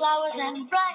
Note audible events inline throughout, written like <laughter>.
flowers and bright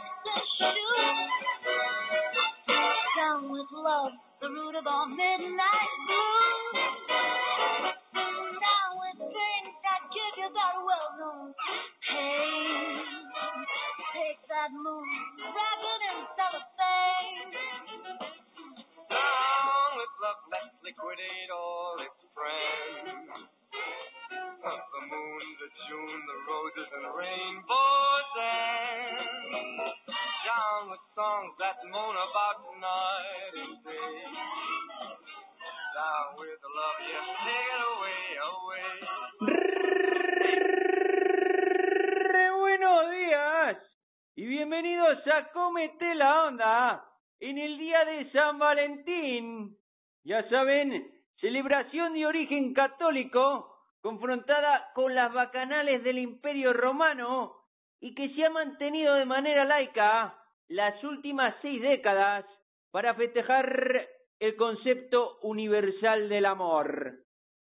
saben, celebración de origen católico confrontada con las bacanales del Imperio Romano y que se ha mantenido de manera laica las últimas seis décadas para festejar el concepto universal del amor.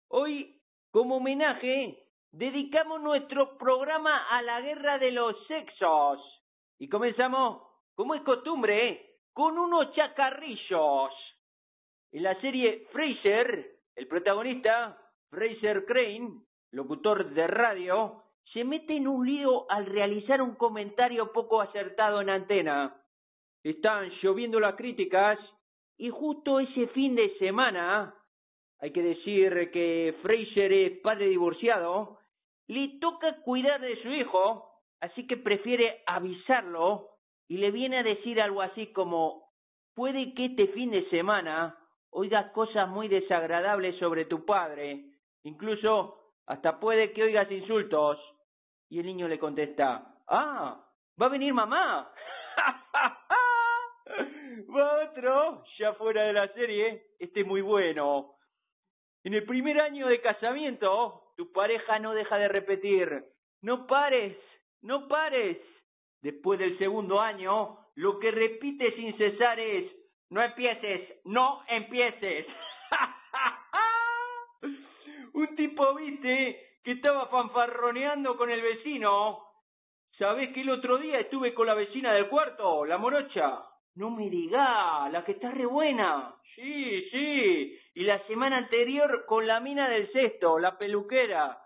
Hoy, como homenaje, dedicamos nuestro programa a la guerra de los sexos. Y comenzamos, como es costumbre, con unos chacarrillos. En la serie Fraser, el protagonista, Fraser Crane, locutor de radio, se mete en un lío al realizar un comentario poco acertado en antena. Están lloviendo las críticas y justo ese fin de semana, hay que decir que Fraser es padre divorciado, le toca cuidar de su hijo, así que prefiere avisarlo y le viene a decir algo así como, puede que este fin de semana oigas cosas muy desagradables sobre tu padre, incluso hasta puede que oigas insultos. Y el niño le contesta, ah, va a venir mamá. <laughs> Va otro, ya fuera de la serie, este es muy bueno. En el primer año de casamiento, tu pareja no deja de repetir, no pares, no pares. Después del segundo año, lo que repite sin cesar es, no empieces, no empieces. <laughs> Un tipo, viste, que estaba fanfarroneando con el vecino. ¿Sabés que el otro día estuve con la vecina del cuarto, la morocha? No me diga, la que está re buena. Sí, sí. Y la semana anterior con la mina del sexto, la peluquera.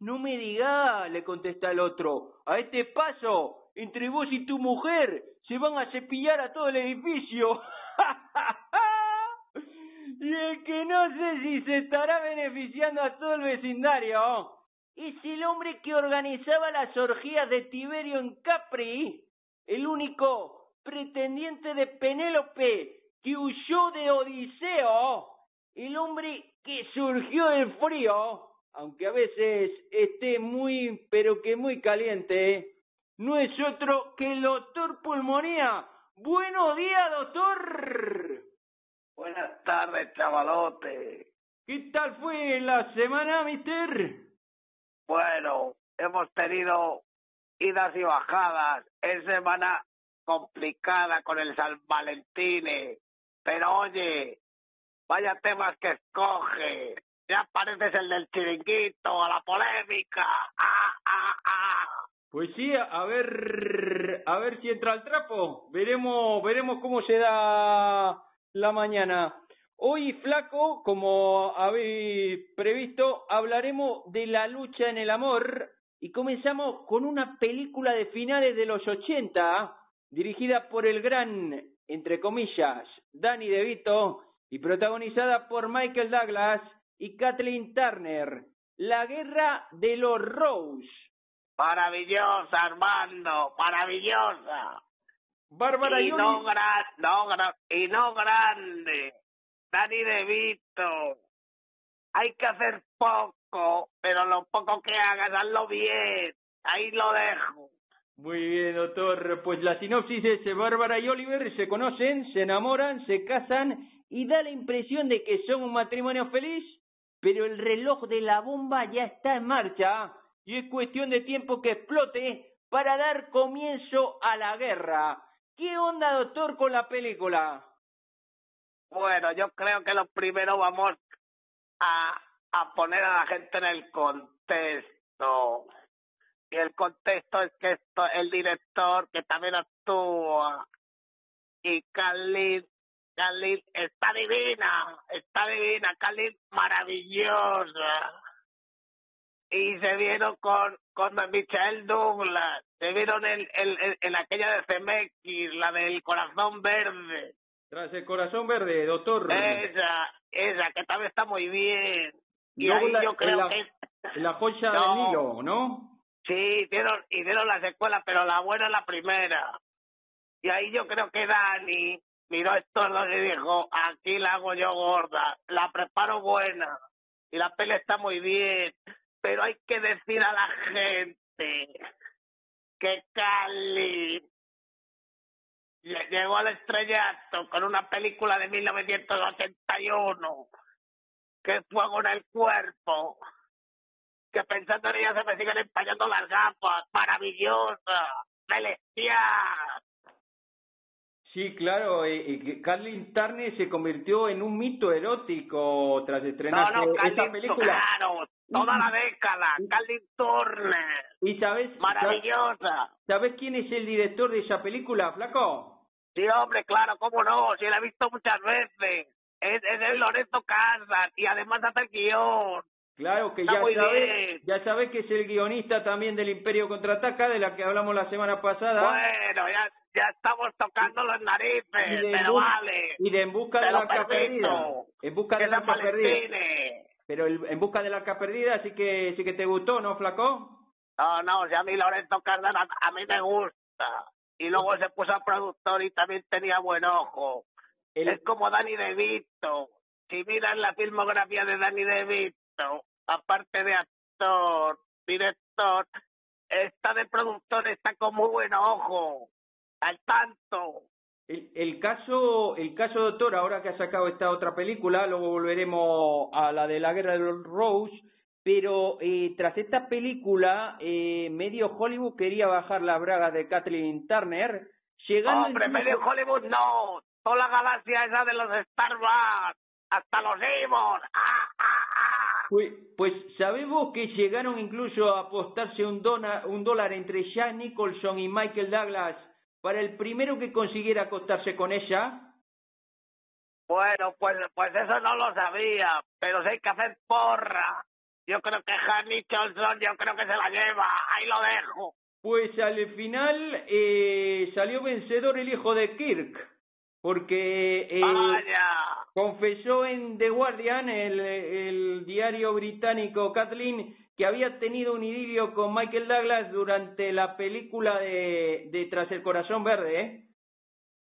No me diga, le contesta el otro. A este paso, entre vos y tu mujer, se van a cepillar a todo el edificio. <laughs> y el que no sé si se estará beneficiando a todo el vecindario es el hombre que organizaba las orgías de Tiberio en Capri, el único pretendiente de Penélope que huyó de Odiseo, el hombre que surgió del frío, aunque a veces esté muy, pero que muy caliente, no es otro que el doctor Pulmonía. Buenos días, doctor. Buenas tardes, chavalote. ¿Qué tal fue la semana, mister? Bueno, hemos tenido idas y bajadas. Es semana complicada con el San Valentín. Pero oye, vaya temas que escoge. Ya pareces el del chiringuito, a la polémica. ¡Ah, ah, ah! Pues sí, a ver, a ver si entra el trapo. Veremos, veremos cómo se da la mañana. Hoy, flaco, como habéis previsto, hablaremos de la lucha en el amor y comenzamos con una película de finales de los 80, dirigida por el gran, entre comillas, Danny DeVito y protagonizada por Michael Douglas y Kathleen Turner, La Guerra de los Rose. Maravillosa, Armando, maravillosa. Bárbara y Yoli- no, gran, no, y no grande. Dani DeVito. Hay que hacer poco, pero lo poco que hagas, hazlo bien. Ahí lo dejo. Muy bien, doctor. Pues la sinopsis es eh, Bárbara y Oliver se conocen, se enamoran, se casan y da la impresión de que son un matrimonio feliz, pero el reloj de la bomba ya está en marcha y es cuestión de tiempo que explote para dar comienzo a la guerra. ¿Qué onda, doctor, con la película? Bueno, yo creo que lo primero vamos a, poner a la gente en el contexto. y el contexto es que esto, el director, que también actúa, y Khalid está divina, está divina, Khalid maravillosa. Y se vieron con, con Michael Douglas, se vieron en, en, en aquella de CMX, la del corazón verde. Tras el corazón verde, doctor. Esa, esa, que también está muy bien. Y Luego ahí la- yo creo la- que... La joya No. del Nilo, ¿no? Sí, dieron, y dieron la secuela, pero la buena es la primera. Y ahí yo creo que Dani miró dos y dijo, aquí la hago yo gorda, la preparo buena, y la peli está muy bien, pero hay que decir a la gente que Cali lle- llegó al estrellato con una película de 1981, que es Fuego en el Cuerpo, que pensando en ella se me siguen empañando las gafas, maravillosa, celestial. Sí, claro, eh, eh, Carlin Turner se convirtió en un mito erótico tras No, estrenarse no, esa Carlin, película. claro, toda la década, Carlin Turner, ¿Y sabes, maravillosa. sabes quién es el director de esa película, flaco? Sí, hombre, claro, cómo no, sí la he visto muchas veces. Es, es el Loreto Casas y además hace el guion. Claro que ya bien. ya sabes que es el guionista también del Imperio Contraataca, de la que hablamos la semana pasada, Bueno, ya, ya estamos tocando los narices, de pero vale. y de En Busca del lo Arca. Perdida. En Busca del San Arca Perdida. Pero el, En Busca del Arca Perdida sí que, sí que te gustó, ¿no, flaco? No, no, si a mí Lorenzo Cárdenas a mí me gusta. Y luego se puso a productor y también tenía buen ojo. El- Es como Danny DeVito. Si miras la filmografía de Danny DeVito, aparte de actor, director, está de productor, está con muy buen ojo. Al tanto. El, el caso, el caso doctor, ahora que ha sacado esta otra película, luego volveremos a la de la guerra de los Rose, pero eh, tras esta película, eh, medio Hollywood quería bajar las bragas de Kathleen Turner, llegando Hombre, incluso- medio Hollywood no. Toda la galaxia esa de los Star Wars. Hasta los Evil. ¡Ah, ah, ah! Pues, pues sabemos que llegaron incluso a apostarse un, dona- un dólar entre Jack Nicholson y Michael Douglas para el primero que consiguiera acostarse con ella. Bueno, pues, pues eso no lo sabía, pero si hay que hacer porra. Yo creo que Han Nicholson, yo creo que se la lleva, ahí lo dejo. Pues al final eh, salió vencedor el hijo de Kirk, porque eh, Vaya, confesó en The Guardian, el, el diario británico Kathleen, que había tenido un idilio con Michael Douglas durante la película de, de Tras el Corazón Verde, ¿eh?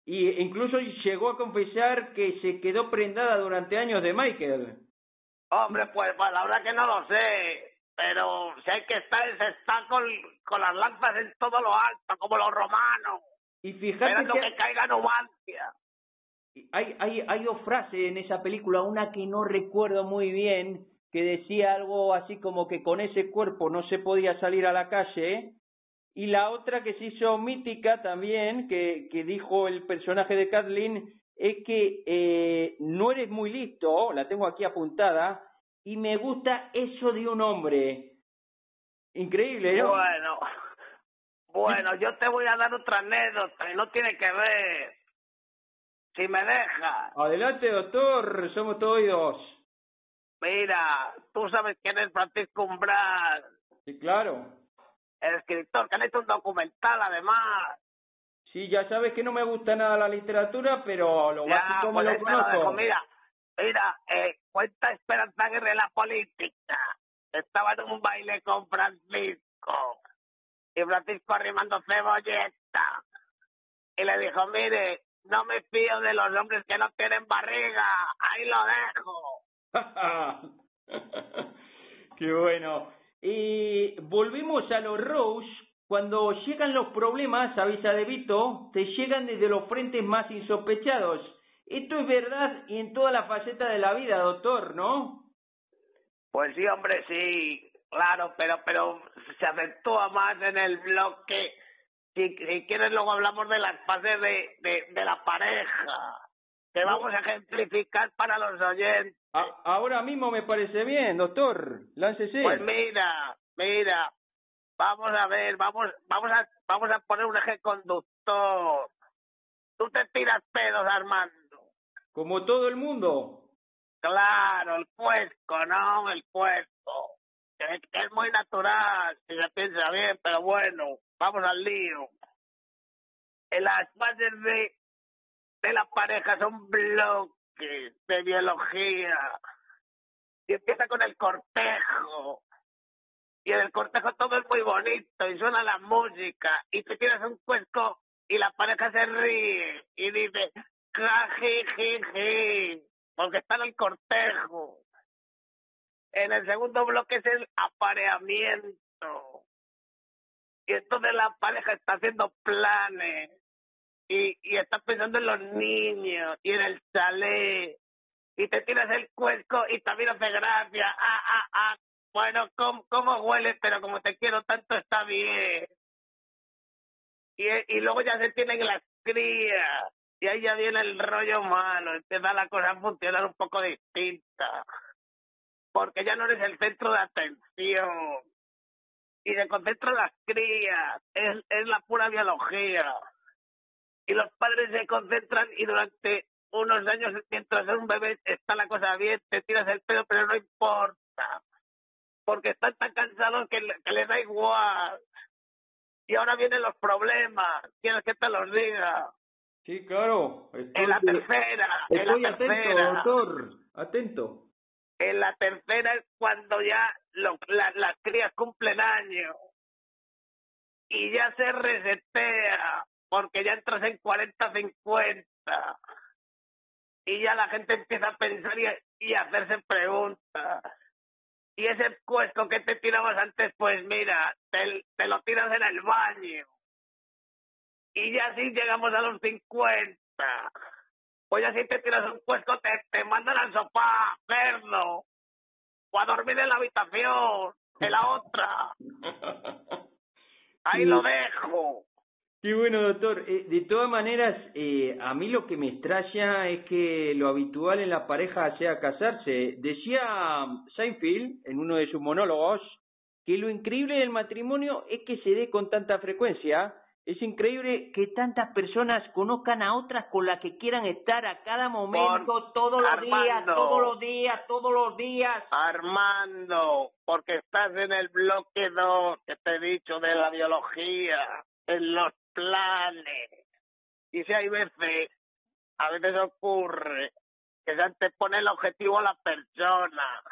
Y incluso llegó a confesar que se quedó prendada durante años de Michael. hombre, pues, pues la verdad que no lo sé, pero si hay que estar, se está con, con las lanzas en todo lo alto, como los romanos, Y fíjate esperando que que caiga Numancia. Hay, hay, hay dos frases en esa película, una que no recuerdo muy bien, que decía algo así como que con ese cuerpo no se podía salir a la calle, y la otra que se hizo mítica también, que, que dijo el personaje de Kathleen, es que eh, no eres muy listo, la tengo aquí apuntada, y me gusta eso de un hombre. Increíble, ¿no? Bueno, <laughs> bueno, yo te voy a dar otra anécdota y no tiene que ver. Si me dejas. Adelante, doctor, somos todos oídos. Mira, tú sabes quién es Francisco Umbral, Sí, claro. el escritor que han hecho un documental además. Sí, ya sabes que no me gusta nada la literatura, pero lo Ya, básico me lo conozco. Mira, mira, eh, cuenta Esperanza Aguirre la política. Estaba en un baile con Francisco y Francisco arrimando cebolleta. Y le dijo, mire, no me fío de los hombres que no tienen barriga. Ahí lo dejo. <laughs> Qué bueno. Y volvemos a los Rose. Cuando llegan los problemas, avisa de Vito, te llegan desde los frentes más insospechados. Esto es verdad y en toda la faceta de la vida, doctor, ¿no? Pues sí, hombre, sí, claro, pero pero se acentúa más en el bloque. Si, si quieres, luego hablamos de las fases de, de, de la pareja, que vamos a ejemplificar para los oyentes. A- ahora mismo me parece bien, doctor. Láncese. Pues mira, mira, Vamos a ver, vamos, vamos a, vamos a poner un eje conductor. Tú te tiras pedos, Armando. Como todo el mundo. Claro, el cuesco, ¿no? El cuesco. Es muy natural, si se piensa bien, pero bueno, vamos al lío. En las bases de, de la pareja son bloques de biología. Y empieza con el cortejo. Y en el cortejo todo es muy bonito y suena la música y te tiras un cuesco y la pareja se ríe y dice jajijiji porque está en el cortejo. En el segundo bloque es el apareamiento. Y entonces la pareja está haciendo planes y, y está pensando en los niños y en el chalet y te tiras el cuesco y también hace gracia. Ah, ah, ah. Bueno, ¿cómo, cómo huele? Pero como te quiero tanto está bien. Y, y luego ya se tienen las crías. Y ahí ya viene el rollo malo. Empieza la cosa a funcionar un poco distinta. Porque ya no eres el centro de atención. Y se concentran las crías. Es, es la pura biología. Y los padres se concentran y durante unos años mientras es un bebé está la cosa bien, te tiras el pelo, pero no importa. Porque están tan cansados que, le- que les da igual. Y ahora vienen los problemas. ¿Quieres que te los diga? Sí, claro. Estoy, En la tercera, en la atento, tercera. doctor. Atento. En la tercera es cuando ya lo- la- las crías cumplen años. Y ya se resetea, porque ya entras en 40-50. Y ya la gente empieza a pensar y, y hacerse preguntas. Y ese cuesco que te tirabas antes, pues mira, te, te lo tiras en el baño. Y ya así llegamos a los 50. Pues ya si te tiras un cuesco, te, te mandan al sofá, cerdo. O a dormir en la habitación, en la otra. <laughs> Ahí lo dejo. Qué bueno, doctor. Eh, de todas maneras, eh, a mí lo que me extraña es que lo habitual en la pareja sea casarse. Decía Seinfeld en uno de sus monólogos que lo increíble del matrimonio es que se dé con tanta frecuencia. Es increíble que tantas personas conozcan a otras con las que quieran estar a cada momento, todos los días, Armando. todos los días, todos los días. Armando, porque estás en el bloque 2 que te he dicho de la biología, en los planes. Y si hay veces, a veces ocurre que se antepone el objetivo a la persona.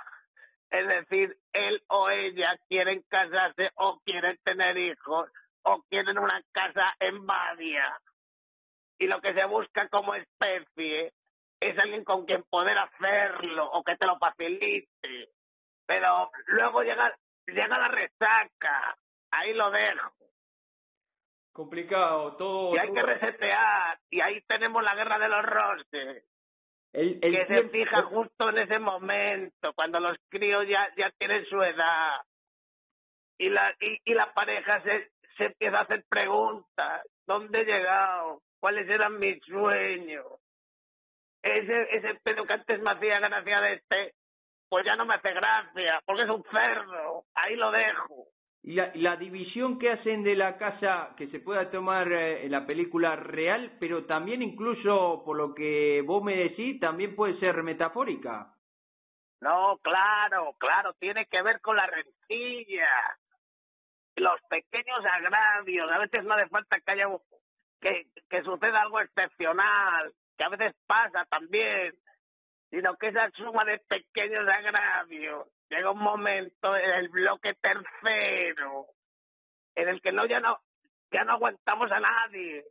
Es decir, él o ella quieren casarse o quieren tener hijos o quieren una casa en Badia. Y lo que se busca como especie es alguien con quien poder hacerlo o que te lo facilite. Pero luego llega, llega la resaca. Ahí lo dejo. Complicado, todo. Y hay que resetear. Y ahí tenemos la guerra de los el, el que se fija justo en ese momento, cuando los críos ya, ya tienen su edad. Y la, y, y la pareja se, se empieza a hacer preguntas. ¿Dónde he llegado? ¿Cuáles eran mis sueños? Ese, ese pedo que antes me hacía gracia de este, pues ya no me hace gracia, porque es un cerdo. Ahí lo dejo. Y la, la división que hacen de la casa que se pueda tomar eh, en la película real, pero también incluso por lo que vos me decís, también puede ser metafórica. No, claro, claro, tiene que ver con la rencilla. Los pequeños agravios, a veces no hace falta que haya que, que suceda algo excepcional, que a veces pasa también, sino que esa suma de pequeños agravios llega un momento en el bloque tercero en el que no ya no ya no aguantamos a nadie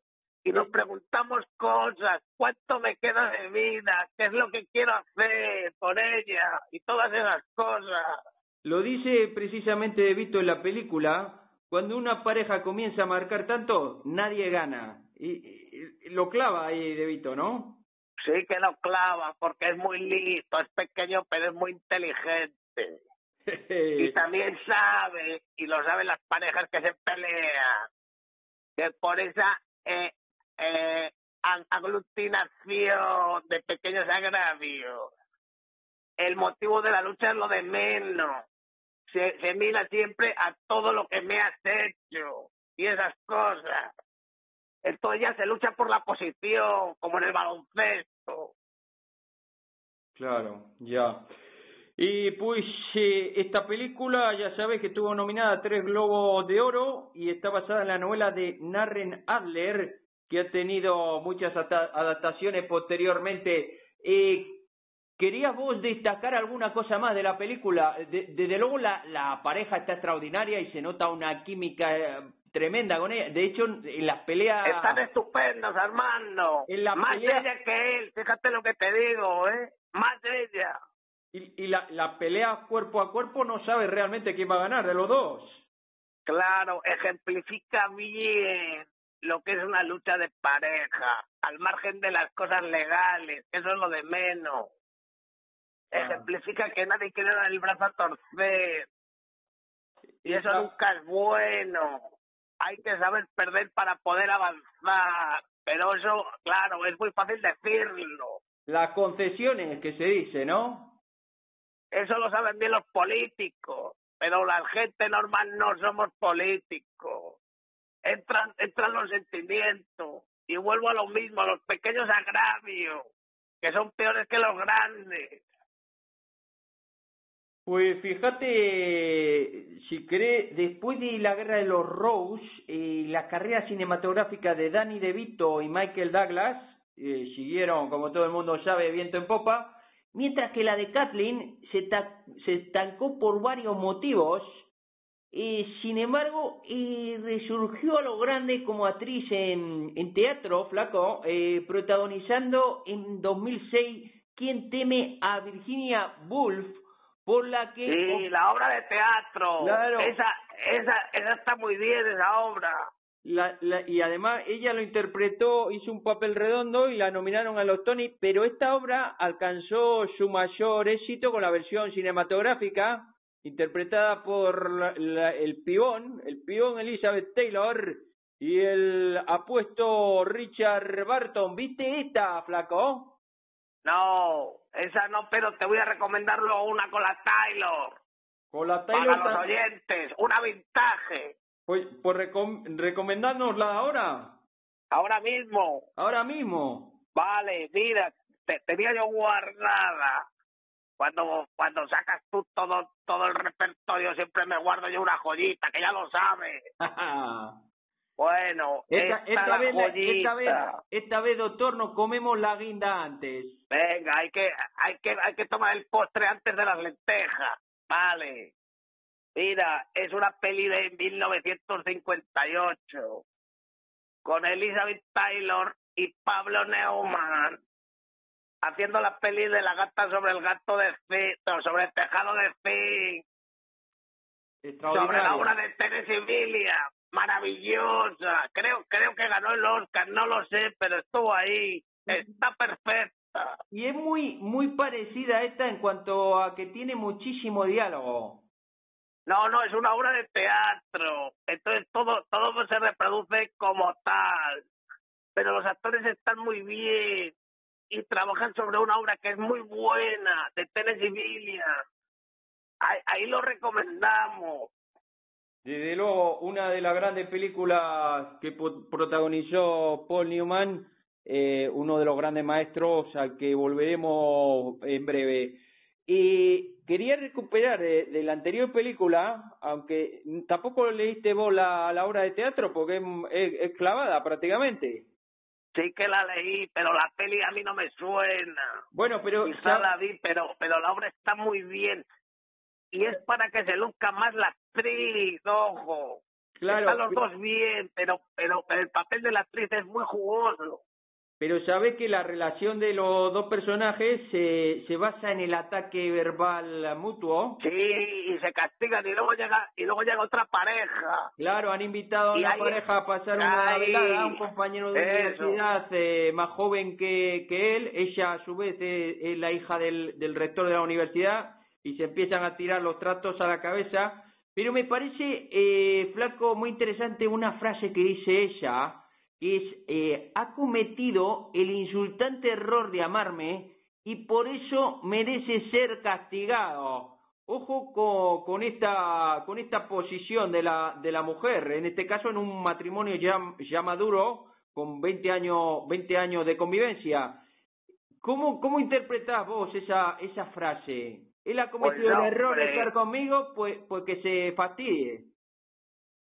y nos preguntamos cosas, cuánto me queda de vida, qué es lo que quiero hacer por ella y todas esas cosas. Lo dice precisamente De Vito en la película, cuando una pareja comienza a marcar tanto, nadie gana. Y, y- y lo clava ahí De Vito, ¿no? Sí que lo clava porque es muy listo, es pequeño pero es muy inteligente. <laughs> Y también sabe, y lo saben las parejas que se pelean, que por esa eh, eh, ag- aglutinación de pequeños agravios, el motivo de la lucha es lo de menos. Se, mira siempre a todo lo que me has hecho y esas cosas. Entonces ya se lucha por la posición, como en el baloncesto. Claro, ya. Y pues eh, esta película, ya sabes que estuvo nominada a tres Globos de Oro y está basada en la novela de Narren Adler, que ha tenido muchas adaptaciones posteriormente. Eh, ¿Querías vos destacar alguna cosa más de la película? De- desde luego la, la pareja está extraordinaria y se nota una química eh, tremenda con ella. De hecho, en las peleas... Están estupendos, Armando. En la Más pelea- ella que él, fíjate lo que te digo, ¿eh? Más ella. Y, y la, la pelea cuerpo a cuerpo no sabe realmente quién va a ganar de los dos. Claro, ejemplifica bien lo que es una lucha de pareja, al margen de las cosas legales, eso es lo de menos. Ejemplifica que nadie quiere dar el brazo a torcer, y eso nunca es bueno. Hay que saber perder para poder avanzar, pero eso, claro, es muy fácil decirlo. Las concesiones que se dice, ¿no? Eso lo saben bien los políticos, pero la gente normal no somos políticos. Entran, entran los sentimientos. Y vuelvo a lo mismo, a los pequeños agravios, que son peores que los grandes. Pues fíjate, si cree, después de la guerra de los Rose, eh, la carrera cinematográfica de Danny DeVito y Michael Douglas eh, siguieron, como todo el mundo sabe, viento en popa, mientras que la de Kathleen se, ta- se estancó por varios motivos. Eh, sin embargo, eh, resurgió a lo grande como actriz en, en teatro, flaco, eh, protagonizando en 2006 Quien teme a Virginia Woolf, por la que... Sí, la obra de teatro. Claro. Esa, esa, esa está muy bien, esa obra. La, la- y además ella lo interpretó, hizo un papel redondo y la nominaron a los Tony, pero esta obra alcanzó su mayor éxito con la versión cinematográfica interpretada por la- el pibón, el pibón Elizabeth Taylor y el apuesto Richard Barton. ¿Viste esta, flaco? No, esa no, pero te voy a recomendar luego una con la Taylor. Con la Para Taylor. los ta- oyentes, una vintage. Pues, pues recom- recomendárnosla ahora, Ahora mismo. ahora mismo. Vale, mira, te tenía yo guardada. Cuando cuando sacas tú todo todo el repertorio siempre me guardo yo una joyita, que ya lo sabes. <laughs> Bueno, Esta, esta, esta vez, esta, vez, esta vez, doctor, nos comemos la guinda antes. Venga, hay que hay que hay que tomar el postre antes de las lentejas. Vale. Mira, es una peli de 1958 con Elizabeth Taylor y Pablo Neumann haciendo la peli de la gata sobre el gato de zinc, sobre el tejado de zinc, sobre la obra de Tennessee Williams, maravillosa. Creo creo que ganó el Oscar, no lo sé, pero estuvo ahí. Está perfecta. Y es muy, muy parecida a esta en cuanto a que tiene muchísimo diálogo. No, no, es una obra de teatro. Entonces todo, todo se reproduce como tal. Pero los actores están muy bien y trabajan sobre una obra que es muy buena, de Tennessee Williams. Ahí, ahí lo recomendamos. Desde luego, una de las grandes películas que protagonizó Paul Newman, eh, uno de los grandes maestros al que volveremos en breve. Y quería recuperar de, de la anterior película, aunque tampoco leíste vos la, la obra de teatro porque es, es- es clavada prácticamente. Sí que la leí, pero la peli a mí no me suena. Bueno, pero Quizá la vi, pero, pero la obra está muy bien. Y es para que se luzca más la actriz, ojo. claro, Están los dos bien, pero, pero, el papel de la actriz es muy jugoso. Pero sabes que la relación de los dos personajes se, se basa en el ataque verbal mutuo. Sí, y se castigan y luego llega y luego llega otra pareja. Claro, han invitado a Y una ahí- pareja a pasar una ahí, velada, un compañero de eso. universidad eh, más joven que, que él, ella a su vez es, es la hija del, del rector de la universidad y se empiezan a tirar los tratos a la cabeza. Pero me parece, eh, Flaco, muy interesante una frase que dice ella, que es, eh, ha cometido el insultante error de amarme y por eso merece ser castigado. ojo con, esta con esta posición de la de la mujer, en este caso en un matrimonio ya, ya maduro con 20 años 20 años de convivencia. ¿Cómo cómo interpretás vos esa esa frase? Él ha cometido Pues, el error de estar conmigo, pues pues que se fastidie.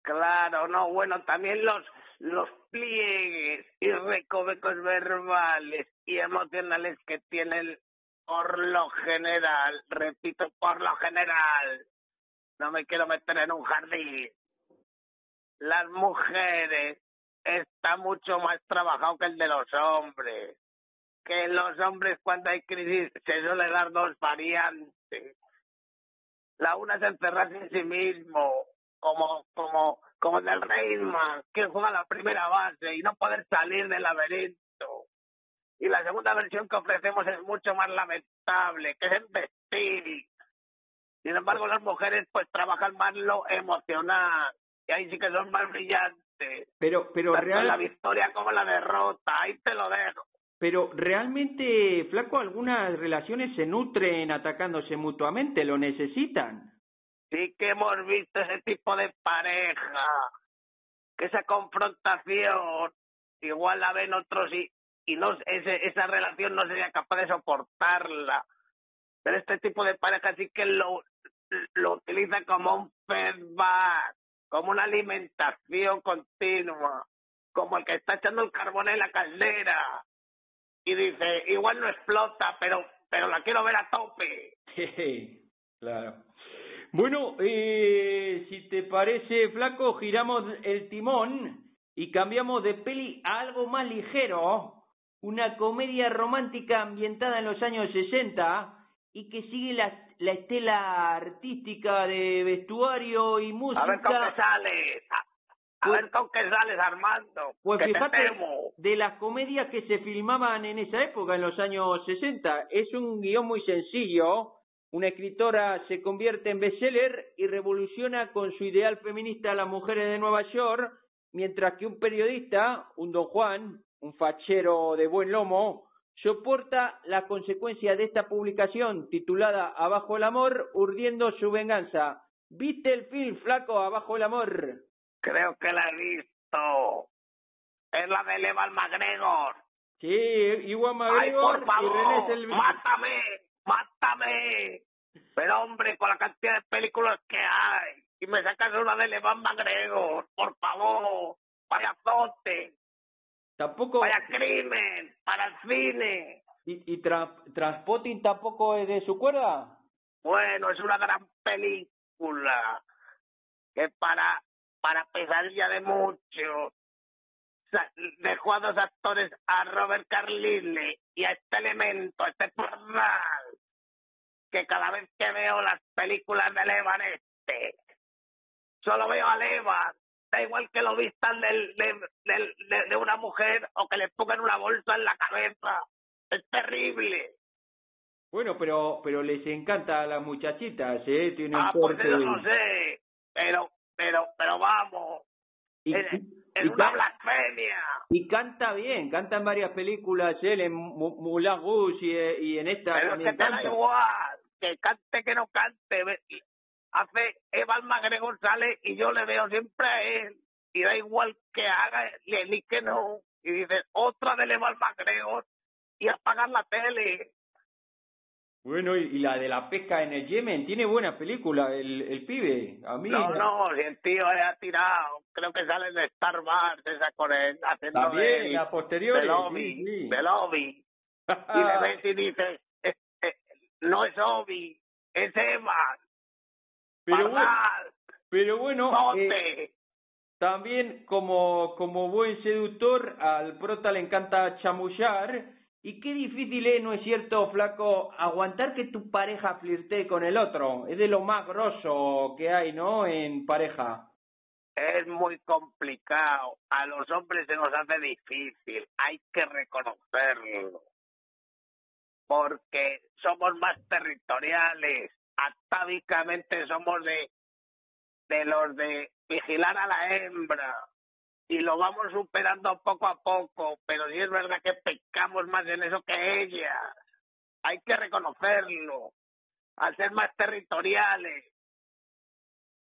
Claro, no, bueno, también los los pliegues y recovecos verbales y emocionales que tienen por lo general, repito, por lo general, no me quiero meter en un jardín. Las mujeres está mucho más trabajado que el de los hombres. Que los hombres cuando hay crisis se suele dar dos variantes. La una es encerrarse en sí mismo, como, como, como del Reyman, que juega la primera base y no poder salir del laberinto. Y la segunda versión que ofrecemos es mucho más lamentable, que es el vestir. Sin embargo, las mujeres pues trabajan más lo emocional, y ahí sí que son más brillantes. Pero pero Tanto real la victoria como la derrota, ahí te lo dejo. Pero realmente, flaco, algunas relaciones se nutren atacándose mutuamente, lo necesitan. Sí que hemos visto ese tipo de pareja, que esa confrontación igual la ven otros y, y no ese, esa relación no sería capaz de soportarla. Pero este tipo de pareja sí que lo, lo utiliza como un feedback, como una alimentación continua, como el que está echando el carbón en la caldera y dice, igual no explota, pero pero la quiero ver a tope. <laughs> claro. Bueno, eh, si te parece, flaco, giramos el timón y cambiamos de peli a algo más ligero. Una comedia romántica ambientada en los años 60 y que sigue la, la estela artística de vestuario y música. A ver qué sales. A, Pues- ver con qué sales, Armando. Pues que te fíjate, temo. de las comedias que se filmaban en esa época, en los años 60, es un guion muy sencillo. Una escritora se convierte en bestseller y revoluciona con su ideal feminista a las mujeres de Nueva York, mientras que un periodista, un don Juan, un fachero de buen lomo, soporta las consecuencias de esta publicación titulada Abajo el amor, urdiendo su venganza. ¿Viste el film flaco Abajo el amor? Creo que la he visto. Es la de Leval McGregor. Sí, Iwan Ay, McGregor por y René favor, mátame, mátame. Pero hombre, con la cantidad de películas que hay, y me sacas una de Levan McGregor, por favor, vaya azote, Tampoco, vaya crimen, para el cine. y, y Tra- Transpotting tampoco es de su cuerda. Bueno, es una gran película que para para pesadilla de muchos sa- dejó a dos actores, a Robert Carlyle y a este elemento, a este pardal, que cada vez que veo las películas de Levan este, solo veo a Levan, da igual que lo vistan del, del, del- de, de una mujer o que le pongan una bolsa en la cabeza, es terrible. Bueno, pero pero les encanta a las muchachitas, ¿eh? Tiene un Ah, pues porte- eso no sé, pero, pero, pero vamos, y, es, y- es y una blasfemia. y canta bien, canta en varias películas, él en Moulin Rouge y, eh, y en esta Pero es también que te da canta. igual, que cante que no cante. Hace Evan McGregor sale y yo le veo siempre a él. Y da igual que haga le que no. Y dices, otra de Evan McGregor y apagar la tele. Bueno, y, la de la pesca en el Yemen, tiene buena película el, el pibe. A mí No, no, si el tío le ha tirado. Creo que sale de Star Wars esa con él, haciendo también, de, la posterior. de lobby, sí, sí. de lobby. Y le ves y dices, eh, eh, no es Obi, es Evan. pero, bueno, pero bueno, eh. También como, como buen seductor al prota le encanta chamullar y qué difícil es, ¿no es cierto, flaco? Aguantar que tu pareja flirtee con el otro. Es de lo más grosso que hay, ¿no? En pareja. Es muy complicado. A los hombres se nos hace difícil. Hay que reconocerlo. Porque somos más territoriales. Atávicamente somos de, de los de vigilar a la hembra. Y lo vamos superando poco a poco. Pero sí es verdad que pecamos más en eso que ellas. Hay que reconocerlo. al ser más territoriales.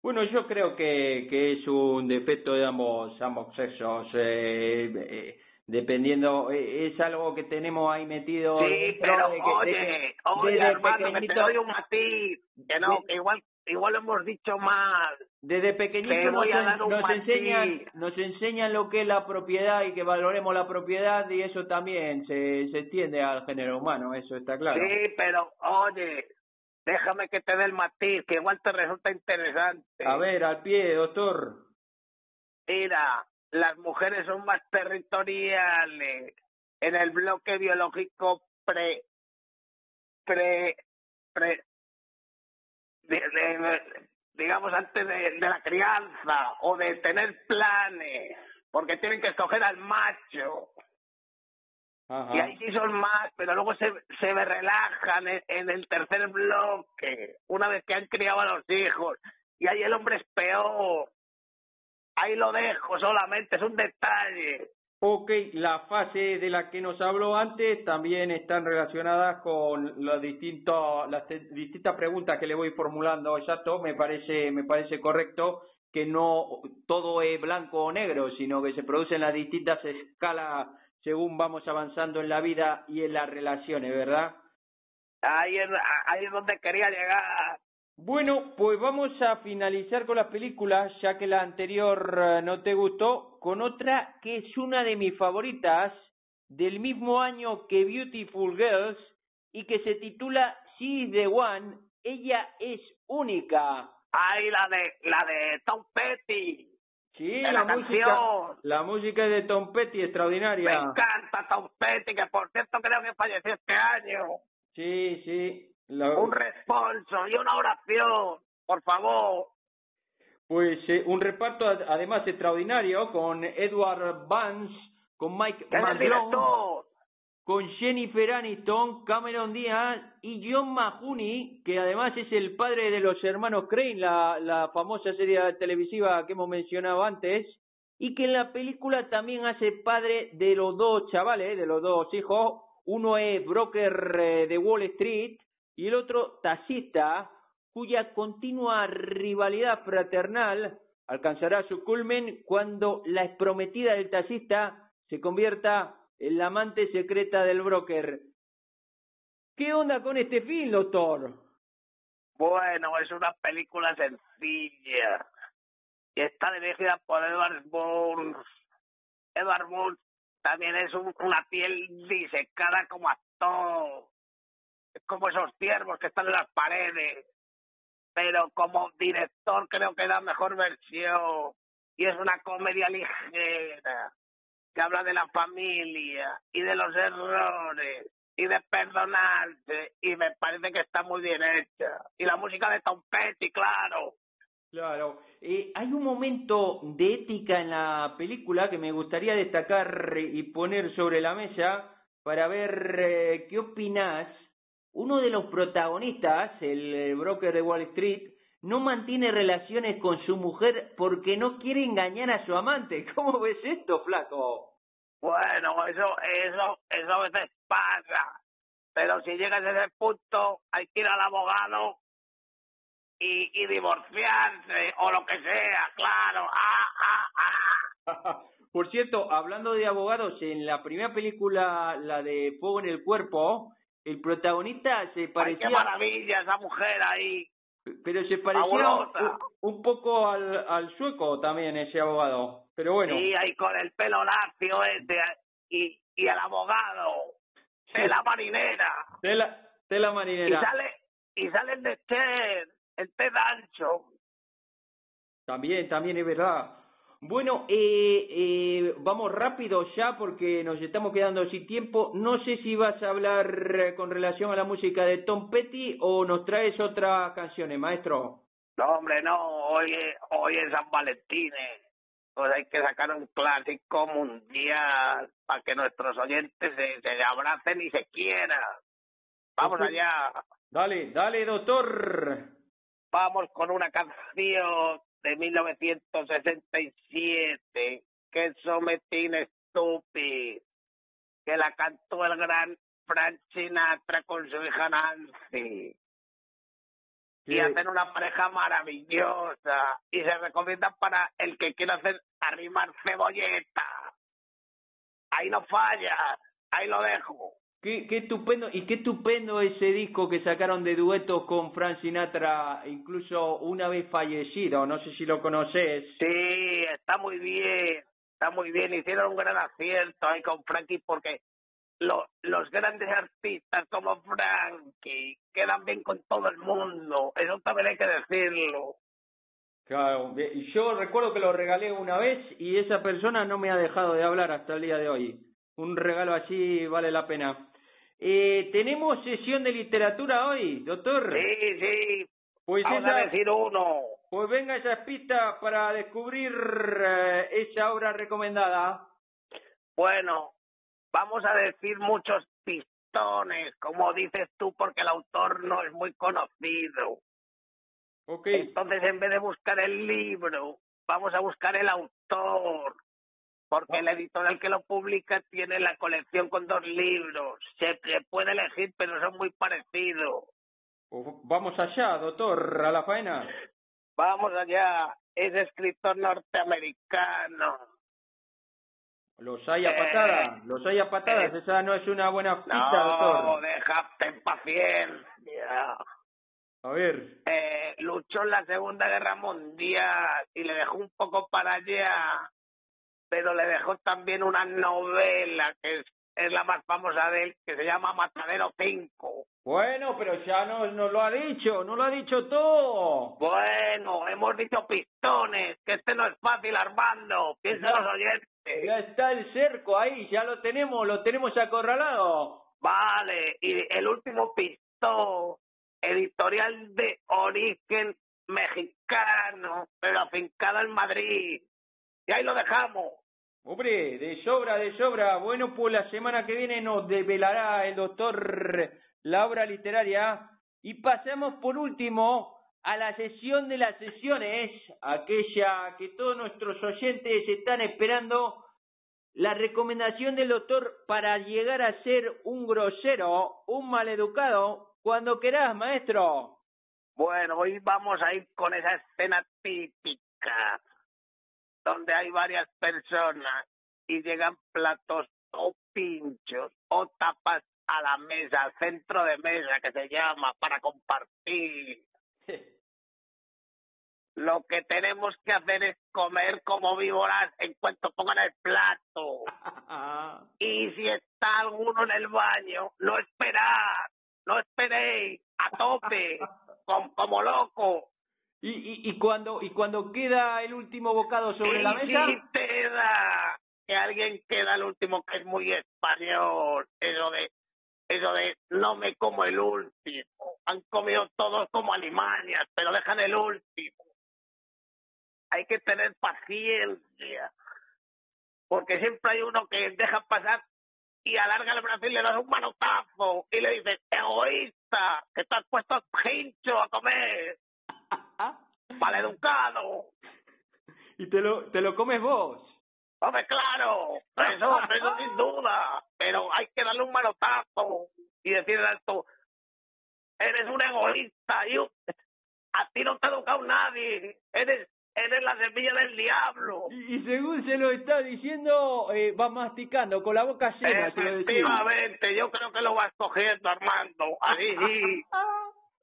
Bueno, yo creo que, que es un defecto de ambos, ambos sexos. Eh, eh, dependiendo, eh, es algo que tenemos ahí metido. Sí, pero de que- oye, desde- oye, desde hermano, que te doy un matiz, que no, que igual, igual lo hemos dicho mal. Desde pequeñito nos, en- enseñan, nos enseñan lo que es la propiedad y que valoremos la propiedad y eso también se, se extiende al género humano, eso está claro. Sí, pero oye, déjame que te dé el matiz, que igual te resulta interesante. A ver, al pie, doctor. Mira, las mujeres son más territoriales en el bloque biológico pre, pre, pre, de- de- digamos antes de, de la crianza o de tener planes, porque tienen que escoger al macho. Ajá. Y ahí sí son más, pero luego se, se me relajan en, en el tercer bloque, una vez que han criado a los hijos. Y ahí el hombre es peor. Ahí lo dejo solamente, es un detalle. Ok, la fase de la que nos habló antes también están relacionadas con los distintos, las distintas preguntas que le voy formulando. Exacto, me parece, me parece correcto que no todo es blanco o negro, sino que se producen las distintas escalas según vamos avanzando en la vida y en las relaciones, ¿verdad? Ahí es, ahí es donde quería llegar. Bueno, pues vamos a finalizar con las películas, ya que la anterior eh, no te gustó, con otra que es una de mis favoritas, del mismo año que Beautiful Girls, y que se titula She is the One, ella es única. Ahí la de, la de Tom Petty. Sí, la, la música, la música es de Tom Petty, Me extraordinaria. encanta Tom Petty, que por cierto creo que falleció este año. Sí, sí. La- Un responso y una oración, por favor. Pues eh, un reparto ad- además extraordinario con Edward Vance, con Mike Malone, con Jennifer Aniston, Cameron Diaz y John Mahoney, que además es el padre de los hermanos Crane, la, la famosa serie televisiva que hemos mencionado antes, y que en la película también hace padre de los dos chavales, de los dos hijos. Uno es broker eh, de Wall Street y el otro taxista, cuya continua rivalidad fraternal alcanzará su culmen cuando la exprometida del taxista se convierta en la amante secreta del broker. ¿Qué onda con este film, doctor? Bueno, es una película sencilla. Y está dirigida por Edward Burns. Edward Burns también es un- una piel disecada como actor. Como esos ciervos que están en las paredes. Pero como director creo que da mejor versión. Y es una comedia ligera que habla de la familia y de los errores y de perdonarse y me parece que está muy bien hecha. Y la música de Tom Petty, claro. Claro. Eh, hay un momento de ética en la película que me gustaría destacar y poner sobre la mesa para ver eh, qué opinás. Uno de los protagonistas, el eh, broker de Wall Street, no mantiene relaciones con su mujer porque no quiere engañar a su amante. <laughs> ¿Cómo ves esto, flaco? Bueno, eso, eso, eso a veces pasa. Pero si llegas a ese punto, hay que ir al abogado y, y divorciarse o lo que sea, claro. Ah, ah, ah. <laughs> Por cierto, hablando de abogados, en la primera película, la de Fuego en el Cuerpo, el protagonista se Ay, parecía... qué maravilla esa mujer ahí. Pero se parecía un, un poco al, al sueco también ese abogado. Pero bueno, Y ahí con el pelo lacio ese y, y el abogado de la marinera. tela, tela Y marinera. sale, y sale el de Cher, el Ted Ancho. También, también es verdad. Bueno, eh, eh, vamos rápido ya porque nos estamos quedando sin tiempo. No sé si vas a hablar con relación a la música de Tom Petty o nos traes otras canciones, maestro. No, hombre, no, hoy es, hoy es San Valentín. Pues hay que sacar un clásico mundial para que nuestros oyentes se, se abracen y se quieran. Vamos allá. Dale, dale, doctor. Vamos con una canción de 1967 que es Sometin Stupid, que la cantó el gran Frank Sinatra con su hija Nancy. y hacen una pareja maravillosa y se recomiendan para el que quiera hacer arrimar cebolleta. Ahí no falla, ahí lo dejo. Qué, qué estupendo, y qué estupendo ese disco que sacaron de duetos con Frank Sinatra, incluso una vez fallecido, no sé si lo conoces. Sí, está muy bien, está muy bien. Hicieron un gran acierto ahí con Frankie porque lo- los grandes artistas como Frankie quedan bien con todo el mundo. Eso también hay que decirlo. Claro, yo recuerdo que lo regalé una vez y esa persona no me ha dejado de hablar hasta el día de hoy. Un regalo así vale la pena. Eh, ¿Tenemos sesión de literatura hoy, doctor? Sí, sí. Pues, Vamos esa- a decir uno. pues venga esas pistas para descubrir eh, esa obra recomendada. Bueno, vamos a decir muchos pistones, como dices tú, porque el autor no es muy conocido. Ok, Entonces, en vez de buscar el libro, vamos a buscar el autor, porque el editorial que lo publica tiene la colección con dos libros. Se, puede elegir, pero son muy parecidos. vamos allá, doctor, a la faena. Vamos allá, es escritor norteamericano. Los hay a Eh, patadas, los hay a patadas, eh, esa no es una buena pista, No, doctor. déjate en paciencia. A ver, eh, luchó en la Segunda Guerra Mundial y le dejó un poco para allá, pero le dejó también una novela que es, es la más famosa de él, que se llama Matadero 5. bueno, pero ya no, no lo ha dicho, no lo ha dicho todo. Bueno, hemos dicho pistones, que este no es fácil, Armando. Piensa Ya. los oyentes. Ya está el cerco ahí, ya lo tenemos, lo tenemos acorralado. Vale, y el último pistón, editorial de origen mexicano, pero afincada en Madrid. Y ahí lo dejamos. Hombre, de sobra, de sobra. Bueno, pues la semana que viene nos develará el doctor la obra literaria. Y pasamos por último a la sesión de las sesiones, aquella que todos nuestros oyentes están esperando, la recomendación del doctor para llegar a ser un grosero, un maleducado, cuando querás, maestro. Bueno, hoy vamos a ir con esa escena típica donde hay varias personas y llegan platos o pinchos o tapas a la mesa, al centro de mesa que se llama para compartir. <laughs> Lo que tenemos que hacer es comer como víboras en cuanto pongan el plato. <laughs> Y si está alguno en el baño, no esperad, no esperéis, a tope, <laughs> com- como loco. Y, y, y cuando y cuando queda el último bocado sobre la mesa, si te da que alguien queda el último que es muy español, eso de eso de no me como el último. Han comido todos como alimañas, pero dejan el último. Hay que tener paciencia, porque siempre hay uno que deja pasar y alarga el brazo y le das un manotazo y le dices, egoísta, que te has puesto hincho a comer, maleducado. y te lo te lo comes vos. Hombre, claro, eso, eso sin duda, pero hay que darle un manotazo y decirle alto, eres un egoísta, y a ti no te ha educado nadie, eres, eres la semilla del diablo. Y, y según se lo está diciendo, eh, va masticando con la boca llena. Efectivamente, yo creo que lo vas cogiendo, Armando, así sí.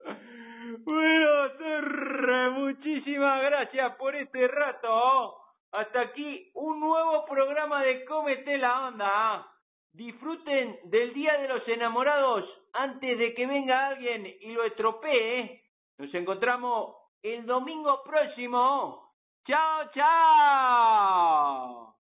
<laughs> Bueno, doctor, muchísimas gracias por este rato. Hasta aquí un nuevo programa de Cómete la Onda. Disfruten del Día de los Enamorados antes de que venga alguien y lo estropee. Nos encontramos el domingo próximo. ¡Chao, chao!